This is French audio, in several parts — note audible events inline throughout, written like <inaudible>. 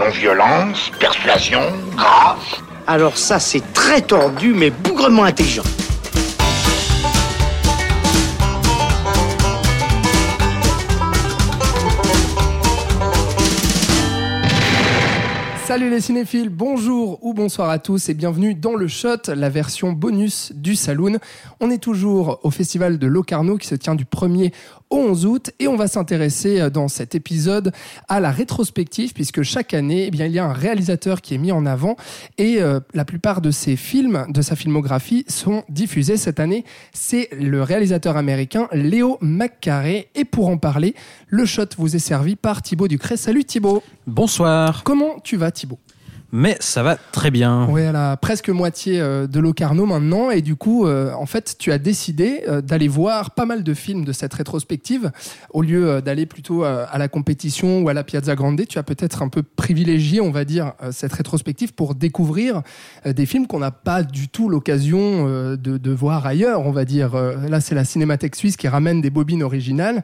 Non-violence, persuasion, grâce. Alors ça, c'est très tordu, mais bougrement intelligent. Salut les cinéphiles, bonjour ou bonsoir à tous et bienvenue dans le Shot, la version bonus du Saloon. On est toujours au festival de Locarno qui se tient du 1er au 11 août et on va s'intéresser euh, dans cet épisode à la rétrospective puisque chaque année eh bien, il y a un réalisateur qui est mis en avant et euh, la plupart de ses films, de sa filmographie sont diffusés cette année. C'est le réalisateur américain Léo McCarey et pour en parler, le shot vous est servi par Thibaut Ducret. Salut Thibaut Bonsoir. Comment tu vas Thibaut? Mais ça va très bien. Oui, à la presque moitié euh, de Locarno maintenant. Et du coup, euh, en fait, tu as décidé euh, d'aller voir pas mal de films de cette rétrospective. Au lieu d'aller plutôt à la compétition ou à la Piazza Grande, tu as peut-être un peu privilégié, on va dire, cette rétrospective pour découvrir des films qu'on n'a pas du tout l'occasion de, voir ailleurs, on va dire. Là, c'est la Cinémathèque suisse qui ramène des bobines originales.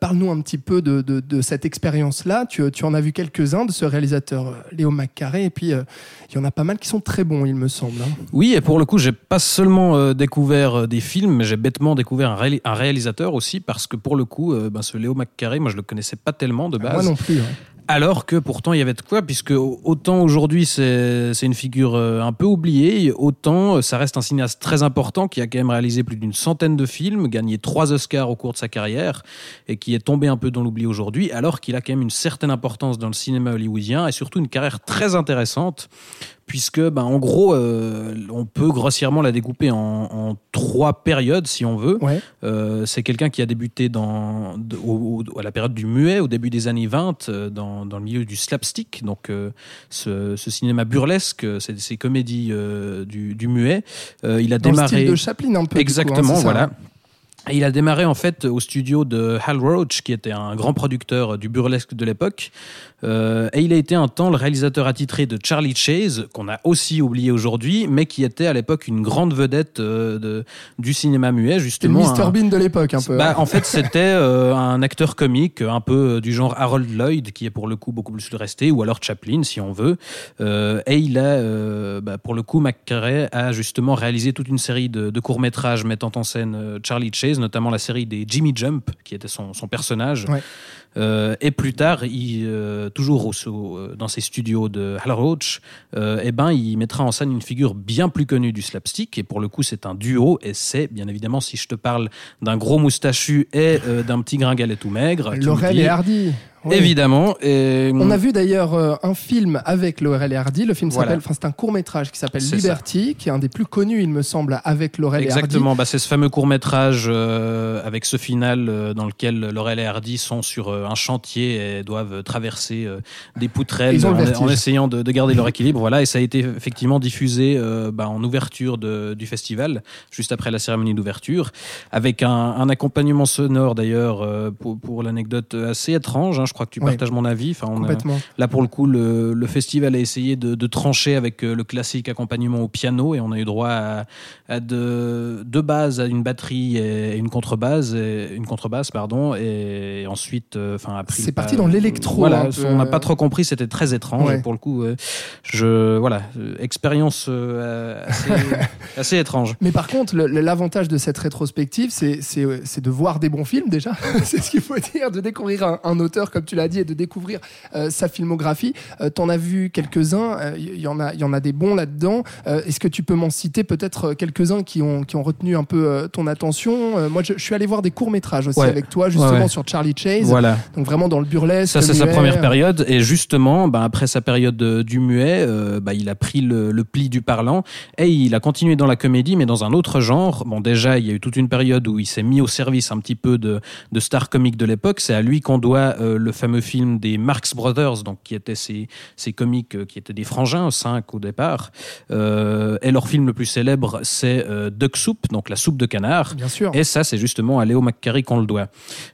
Parle-nous un petit peu de, cette expérience-là. Tu, en as vu quelques-uns de ce réalisateur Léo McCarré. Et puis, euh, il y en a pas mal qui sont très bons, il me semble. Hein. Oui, et pour le coup, j'ai pas seulement euh, découvert euh, des films, mais j'ai bêtement découvert un, réalisateur aussi, parce que pour le coup, ben, ce Léo McCarré, moi je le connaissais pas tellement de base. moi non plus. Hein. Alors que pourtant il y avait de quoi, puisque autant aujourd'hui c'est une figure euh, un peu oubliée, autant euh, ça reste un cinéaste très important qui a quand même réalisé plus d'une centaine de films, gagné trois Oscars au cours de sa carrière et qui est tombé un peu dans l'oubli aujourd'hui, alors qu'il a quand même une certaine importance dans le cinéma hollywoodien et surtout une carrière très intéressante puisque, ben, en gros, euh, on peut grossièrement la découper en, trois périodes, si on veut. Euh, c'est quelqu'un qui a débuté dans, à la période du muet, au début des années 20, euh, dans, le milieu du slapstick, donc ce, cinéma burlesque, ces comédies du, muet. il a dans démarré. Le style de Chaplin, un peu. Hein, Exactement, voilà. Et il a démarré en fait au studio de Hal Roach, qui était un grand producteur du burlesque de l'époque. Euh, et il a été un temps le réalisateur attitré de Charlie Chase, qu'on a aussi oublié aujourd'hui, mais qui était à l'époque une grande vedette euh, de, du cinéma muet, justement. Mr Bean de l'époque, un peu. Bah, en fait, <laughs> c'était euh, un acteur comique, un peu du genre Harold Lloyd, qui est pour le coup beaucoup plus le resté, ou alors Chaplin, si on veut. et il a, bah, pour le coup, McCarey a justement réalisé toute une série de, de courts-métrages mettant en scène Charlie Chase notamment la série des Jimmy Jump, qui était son, personnage. Et plus tard, il, euh, toujours au, euh, dans ses studios de Hal Roach, eh ben, il mettra en scène une figure bien plus connue du slapstick. Et pour le coup, c'est un duo. Et c'est, bien évidemment, si je te parle d'un gros moustachu et d'un petit gringalet tout maigre. Laurel et Hardy. Évidemment. On a vu d'ailleurs euh, un film avec Laurel et Hardy. Le film s'appelle, enfin c'est un court métrage qui s'appelle Liberty, qui est un des plus connus, il me semble, avec Laurel et Hardy. Exactement. Bah, c'est ce fameux court métrage euh, avec ce final euh, dans lequel Laurel et Hardy sont sur un chantier et doivent traverser des poutrelles en, essayant de, garder leur <laughs> équilibre. Voilà. Et ça a été effectivement diffusé bah, en ouverture de, du festival, juste après la cérémonie d'ouverture, avec un, un, accompagnement sonore d'ailleurs pour, pour l'anecdote assez étrange. Hein, je crois que tu partages mon avis. Enfin, là, pour le coup, le, festival a essayé de, trancher avec euh, le classique accompagnement au piano et on a eu droit à, deux, bases, à une batterie et une contrebasse, et, une contrebasse pardon, et ensuite, euh, enfin. C'est parti dans l'électro. Voilà, on n'a pas trop compris, c'était très étrange. Pour le coup, je voilà, expérience euh, <laughs> assez, étrange. Mais par contre, l'avantage de cette rétrospective, c'est de voir des bons films déjà. <laughs> c'est ce qu'il faut dire, de découvrir un, un auteur comme tu l'as dit, et de découvrir euh, sa filmographie. Euh, tu en as vu quelques-uns, il euh, y, en a, y en a des bons là-dedans. Est-ce que tu peux m'en citer peut-être quelques-uns qui ont, qui ont retenu un peu ton attention? Moi, je, suis allé voir des courts-métrages aussi avec toi, justement sur Charlie Chase. Voilà. Donc vraiment dans le burlesque. Ça, c'est sa première période. Et justement, bah, après sa période du muet, bah, il a pris le, le, pli du parlant et il a continué dans la comédie, mais dans un autre genre. Bon, déjà, il y a eu toute une période où il s'est mis au service un petit peu de, de stars comiques de l'époque. C'est à lui qu'on doit le le fameux film des Marx Brothers, donc qui étaient ces, ces comiques euh, qui étaient des frangins, cinq au départ. Euh, et leur film le plus célèbre, c'est euh, Duck Soup, donc la soupe de canard. Bien sûr. Et ça, c'est justement à Léo McCarry qu'on le doit.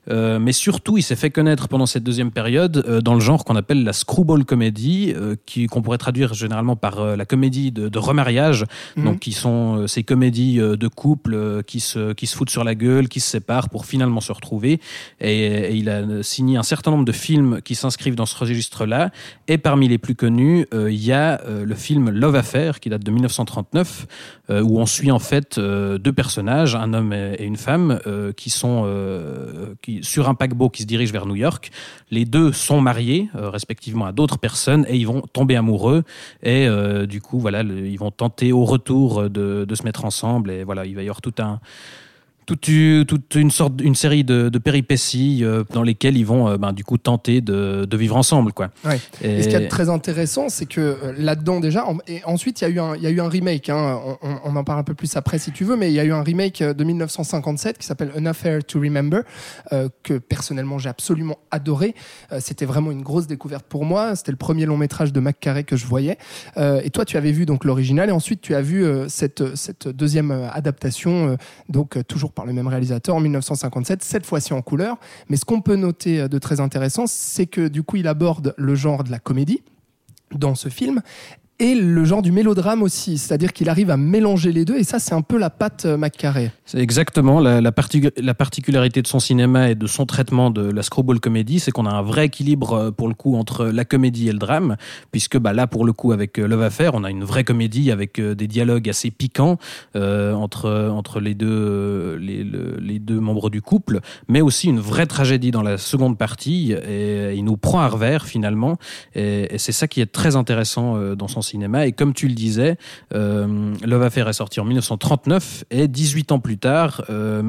mais surtout, il s'est fait connaître pendant cette deuxième période dans le genre qu'on appelle la screwball comedy, qui qu'on pourrait traduire généralement par la comédie de, remariage, mhm. donc qui sont ces comédies de couple qui se qui se foutent sur la gueule, qui se séparent pour finalement se retrouver. Et, et il a signé un certain nombre de films qui s'inscrivent dans ce registre-là. Et parmi les plus connus, il y a le film Love Affair, qui date de 1939, où on suit en fait deux personnages, un homme et une femme, qui sont qui, sur un paquebot qui se dirige vers New York. Les deux sont mariés, respectivement, à d'autres personnes, et ils vont tomber amoureux. Et du coup, voilà, ils vont tenter au retour de, de se mettre ensemble. Et voilà, il va y avoir tout un toute, une sorte, une série de, péripéties euh, dans lesquelles ils vont, euh, ben, du coup, tenter de, vivre ensemble, quoi. Et... ce qui est très intéressant, c'est que euh, là-dedans déjà, et ensuite il y a eu un, il y a eu un remake. Hein, on, en parle un peu plus après si tu veux, mais il y a eu un remake de 1957 qui s'appelle An Affair to Remember que personnellement j'ai absolument adoré. C'était vraiment une grosse découverte pour moi. C'était le premier long métrage de McCarrey que je voyais. et toi, tu avais vu donc l'original et ensuite tu as vu cette cette deuxième adaptation, donc toujours par le même réalisateur en 1957, cette fois-ci en couleur. Mais ce qu'on peut noter euh, de très intéressant, c'est que du coup, il aborde le genre de la comédie dans ce film et le genre du mélodrame aussi, c'est-à-dire qu'il arrive à mélanger les deux, et ça c'est un peu la patte euh, McCarré. C'est exactement la, la, la, particularité de son cinéma et de son traitement de la screwball comédie, c'est qu'on a un vrai équilibre euh, pour le coup entre la comédie et le drame, puisque bah, là pour le coup avec euh, Love Affair, on a une vraie comédie avec des dialogues assez piquants entre, entre les, deux, les, deux membres du couple, mais aussi une vraie tragédie dans la seconde partie, et il nous prend à revers finalement, et, et c'est ça qui est très intéressant dans son cinéma. Et comme tu le disais, euh, Love Affair est sorti en 1939 et 18 ans plus tard, euh,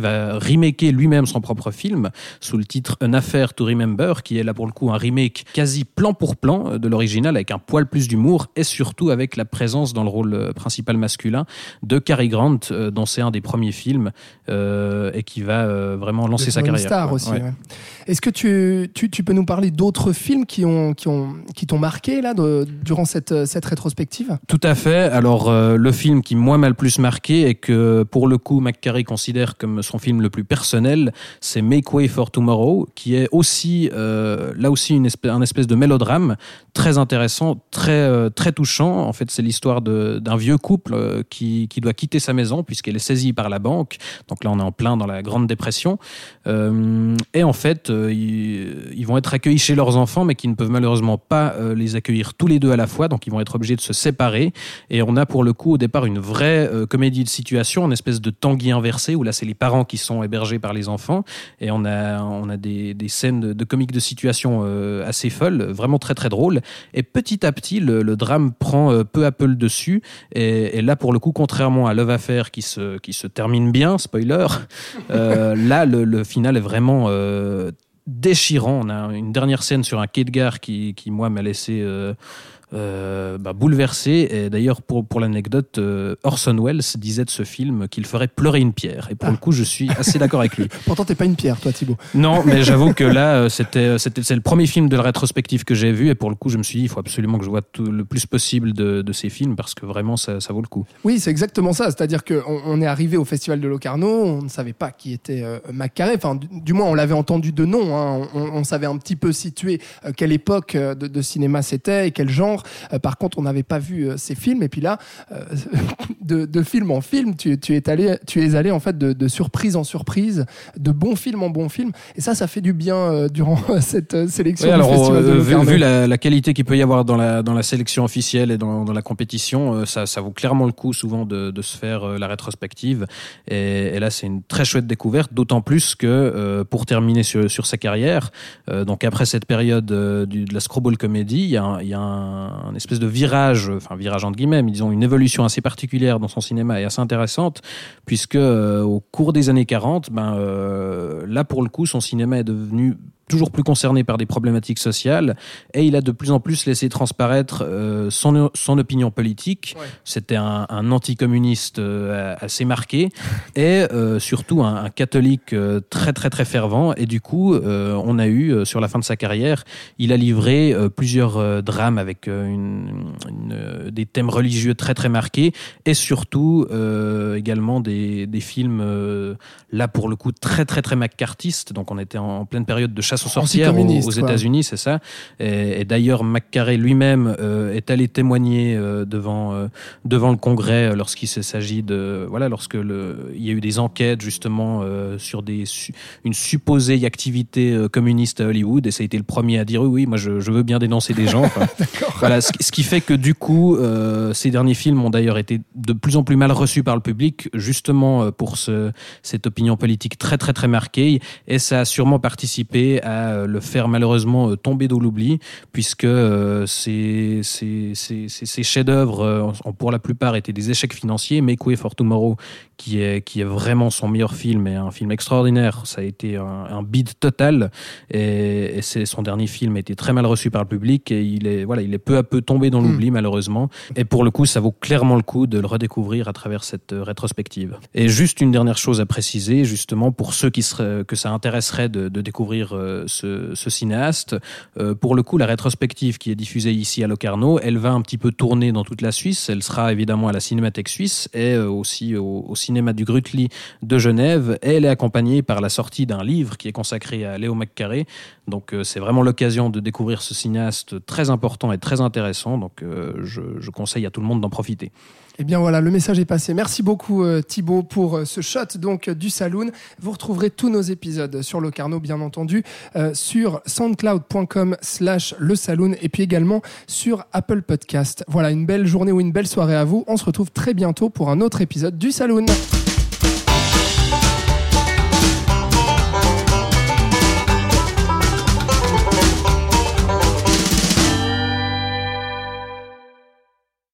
va remaker lui-même son propre film sous le titre An Affair to Remember, qui est là pour le coup un remake quasi plan pour plan euh, de l'original avec un poil plus d'humour et surtout avec la présence dans le rôle euh, principal masculin de Cary Grant, dont c'est un des premiers films et qui va vraiment lancer sa carrière. Star aussi. Est-ce que tu, tu, tu, peux nous parler d'autres films qui ont qui ont qui t'ont marqué là de, durant cette cette rétrospective Tout à fait. Alors, euh, le film qui, moi, m'a le plus marqué et que, pour le coup, McCarry considère comme son film le plus personnel, c'est Make Way for Tomorrow, qui est aussi, euh, là aussi, une espèce, un espèce de mélodrame très intéressant, très, euh, très touchant. En fait, c'est l'histoire d'un vieux couple qui, qui, doit quitter sa maison puisqu'elle est saisie par la banque. Donc là, on est en plein dans la Grande Dépression. et en fait, ils, ils, vont être accueillis chez leurs enfants, mais qui ne peuvent malheureusement pas les accueillir tous les deux à la fois. Donc, ils vont être obligés de se séparer. Et on a pour le coup au départ une vraie euh, comédie de situation, une espèce de tanguy inversé où là c'est les parents qui sont hébergés par les enfants. Et on a, on a des, des scènes de, de comiques de situation euh, assez folles, vraiment très très drôles. Et petit à petit, le, le drame prend euh, peu à peu le dessus. Et, et, là pour le coup, contrairement à Love Affair qui se, qui se termine bien, spoiler, <laughs> là le, le, final est vraiment déchirant. On a une dernière scène sur un quai de gare qui, qui moi, m'a laissé euh, euh, bah, bouleversé. Et d'ailleurs, pour, pour l'anecdote, euh, Orson Welles disait de ce film qu'il ferait pleurer une pierre. Et pour le coup, je suis assez d'accord avec lui. <laughs> Pourtant, t'es pas une pierre, toi, Thibaut. Non, <laughs> mais j'avoue que là, euh, c'était, c'était, c'est le premier film de la rétrospective que j'ai vu. Et pour le coup, je me suis dit, il faut absolument que je vois tout, le plus possible de, de, ces films parce que vraiment, ça, ça vaut le coup. Oui, c'est exactement ça. C'est-à-dire qu'on on est arrivé au Festival de Locarno, on ne savait pas qui était euh, Mac Enfin, du, moins, on l'avait entendu de nom. Hein. On, on, savait un petit peu situer quelle époque de, de cinéma c'était et quel genre. Euh, par contre, on n'avait pas vu euh, ces films. Et puis là, euh, <laughs> de, film en film, tu, es allé, tu es allé en fait de, surprise en surprise, de bon film en bon film. Et ça, ça fait du bien durant <laughs> cette sélection. alors, vu, la, qualité qu'il peut y avoir dans la, dans la sélection officielle et dans, la compétition, ça, ça, vaut clairement le coup souvent de, se faire la rétrospective. Et, là, c'est une très chouette découverte, d'autant plus que pour terminer sur, sur sa carrière, donc après cette période de la screwball comédie, il y a, il y a un, un espèce de virage, enfin virage entre guillemets, mais disons une évolution assez particulière dans son cinéma et assez intéressante, puisque euh, au cours des années 40, ben, euh, là pour le coup, son cinéma est devenu toujours plus concerné par des problématiques sociales et il a de plus en plus laissé transparaître euh, son, son opinion politique. C'était un, un anticommuniste euh, assez marqué <laughs> et euh, surtout un, un catholique très très très fervent. Et du coup, on a eu sur la fin de sa carrière, il a livré plusieurs drames avec une, une, des thèmes religieux très très marqués et surtout également des, des films là pour le coup très très très macartistes. Donc on était en, en pleine période de chasse aux sorcières aux, aux. États-Unis, c'est ça. Et, et d'ailleurs, McCarey lui-même euh, est allé témoigner euh, devant euh, devant le Congrès lorsqu'il s'agit de voilà lorsque le il y a eu des enquêtes justement sur des su- une supposée activité communiste à Hollywood et ça a été le premier à dire oui oui moi je, je veux bien dénoncer des gens. Enfin, <laughs> voilà ce, qui- ce qui fait que du coup ces derniers films ont d'ailleurs été de plus en plus mal reçus par le public justement pour ce cette opinion politique très très très marquée et ça a sûrement participé à euh, le faire malheureusement euh, tomber dans l'oubli puisque euh, ces, ces, ces, ces- ces chefs-d'œuvre en- pour la plupart étaient des échecs financiers. Make Way for Tomorrow qui est, qui est vraiment son meilleur film et un film extraordinaire. Ça a été un, un bid total. Et, et c'est son dernier film a été très mal reçu par le public et il est voilà il est peu à peu tombé dans l'oubli malheureusement. Et pour le coup ça vaut clairement le coup de le redécouvrir à travers cette rétrospective. Et juste une dernière chose à préciser justement pour ceux qui seraient que ça intéresserait de, de découvrir ce, cinéaste. Euh, pour le coup la rétrospective qui est diffusée ici à Locarno elle va un petit peu tourner dans toute la Suisse. Elle sera évidemment à la Cinémathèque suisse et euh, aussi au, cinéma du Grutli de Genève. Elle est accompagnée par la sortie d'un livre qui est consacré à Léo McCarré. Donc euh, c'est vraiment l'occasion de découvrir ce cinéaste très important et très intéressant. Donc je conseille à tout le monde d'en profiter Eh bien voilà, le message est passé. Merci beaucoup euh, Thibaut pour euh, ce shot donc euh, du Saloon. Vous retrouverez tous nos épisodes sur Locarno, bien entendu, sur soundcloud.com slash le Saloon et puis également sur Apple Podcast. Voilà, une belle journée ou une belle soirée à vous. On se retrouve très bientôt pour un autre épisode du Saloon.